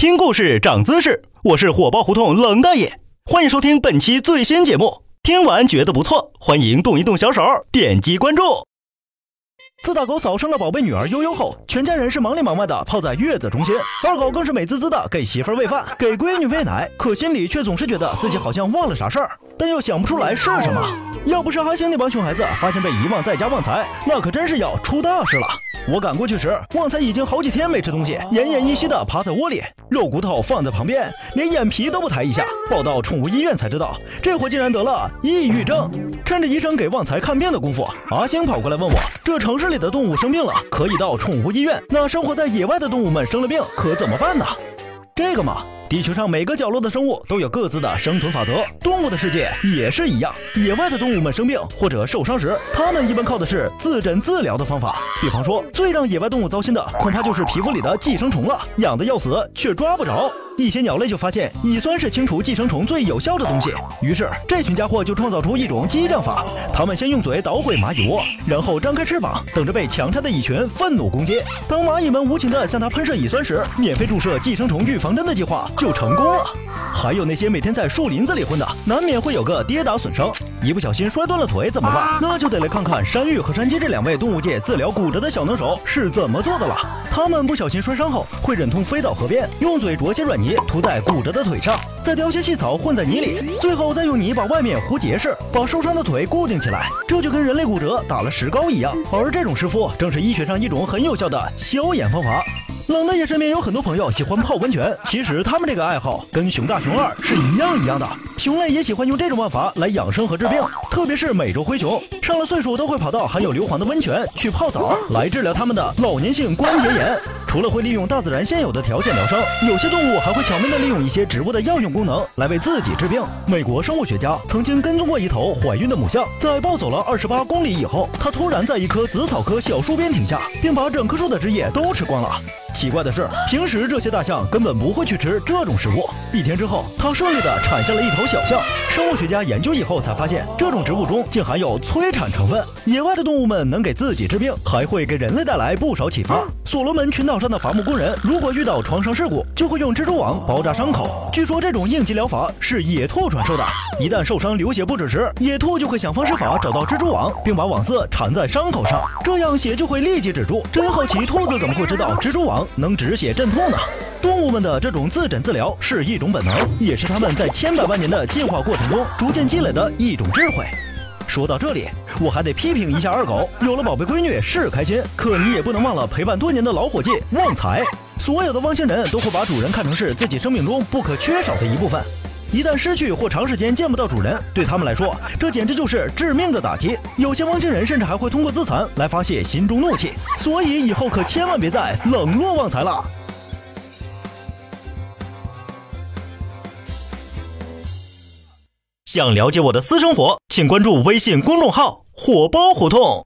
听故事长姿势，我是火爆胡同冷大爷，欢迎收听本期最新节目。听完觉得不错，欢迎动一动小手，点击关注。自大狗嫂生了宝贝女儿悠悠后，全家人是忙里忙外的泡在月子中心，二狗更是美滋滋的给媳妇儿喂饭，给闺女喂奶，可心里却总是觉得自己好像忘了啥事儿，但又想不出来是什么。要不是阿星那帮熊孩子发现被遗忘在家旺财，那可真是要出大事了。我赶过去时，旺财已经好几天没吃东西，奄奄一息的趴在窝里，肉骨头放在旁边，连眼皮都不抬一下。报到宠物医院才知道，这货竟然得了抑郁症。趁着医生给旺财看病的功夫，阿星跑过来问我：这城市里的动物生病了，可以到宠物医院，那生活在野外的动物们生了病，可怎么办呢？这个嘛。地球上每个角落的生物都有各自的生存法则，动物的世界也是一样。野外的动物们生病或者受伤时，它们一般靠的是自诊自疗的方法。比方说，最让野外动物糟心的，恐怕就是皮肤里的寄生虫了，痒得要死，却抓不着。一些鸟类就发现乙酸是清除寄生虫最有效的东西，于是这群家伙就创造出一种激将法：他们先用嘴捣毁蚂蚁窝，然后张开翅膀，等着被强拆的蚁群愤怒攻击。当蚂蚁们无情地向它喷射乙酸时，免费注射寄生虫预防针的计划就成功了。还有那些每天在树林子里混的，难免会有个跌打损伤，一不小心摔断了腿怎么办？那就得来看看山芋和山鸡这两位动物界治疗骨折的小能手是怎么做的了。他们不小心摔伤后，会忍痛飞到河边，用嘴啄些软泥。涂在骨折的腿上，再叼些细草混在泥里，最后再用泥把外面糊结实，把受伤的腿固定起来。这就跟人类骨折打了石膏一样。而这种师傅正是医学上一种很有效的消炎方法。冷大爷身边有很多朋友喜欢泡温泉，其实他们这个爱好跟熊大熊二是一样一样的。熊类也喜欢用这种办法来养生和治病，特别是美洲灰熊，上了岁数都会跑到含有硫磺的温泉去泡澡，来治疗他们的老年性关节炎。除了会利用大自然现有的条件疗伤，有些动物还会巧妙地利用一些植物的药用功能来为自己治病。美国生物学家曾经跟踪过一头怀孕的母象，在暴走了二十八公里以后，它突然在一棵紫草科小树边停下，并把整棵树的枝叶都吃光了。奇怪的是，平时这些大象根本不会去吃这种食物。一天之后，它顺利地产下了一头小象。生物学家研究以后才发现，这种植物中竟含有催产成分。野外的动物们能给自己治病，还会给人类带来不少启发。所罗门群岛上的伐木工人，如果遇到创伤事故，就会用蜘蛛网包扎伤口。据说这种应急疗法是野兔传授的。一旦受伤流血不止时，野兔就会想方设法找到蜘蛛网，并把网丝缠在伤口上，这样血就会立即止住。真好奇，兔子怎么会知道蜘蛛网能止血镇痛呢？动物们的这种自诊自疗是一种本能，也是他们在千百万年的进化过程中逐渐积累的一种智慧。说到这里，我还得批评一下二狗，有了宝贝闺女是开心，可你也不能忘了陪伴多年的老伙计旺财。所有的汪星人都会把主人看成是自己生命中不可缺少的一部分，一旦失去或长时间见不到主人，对他们来说，这简直就是致命的打击。有些汪星人甚至还会通过自残来发泄心中怒气，所以以后可千万别再冷落旺财了。想了解我的私生活，请关注微信公众号“火爆胡同”。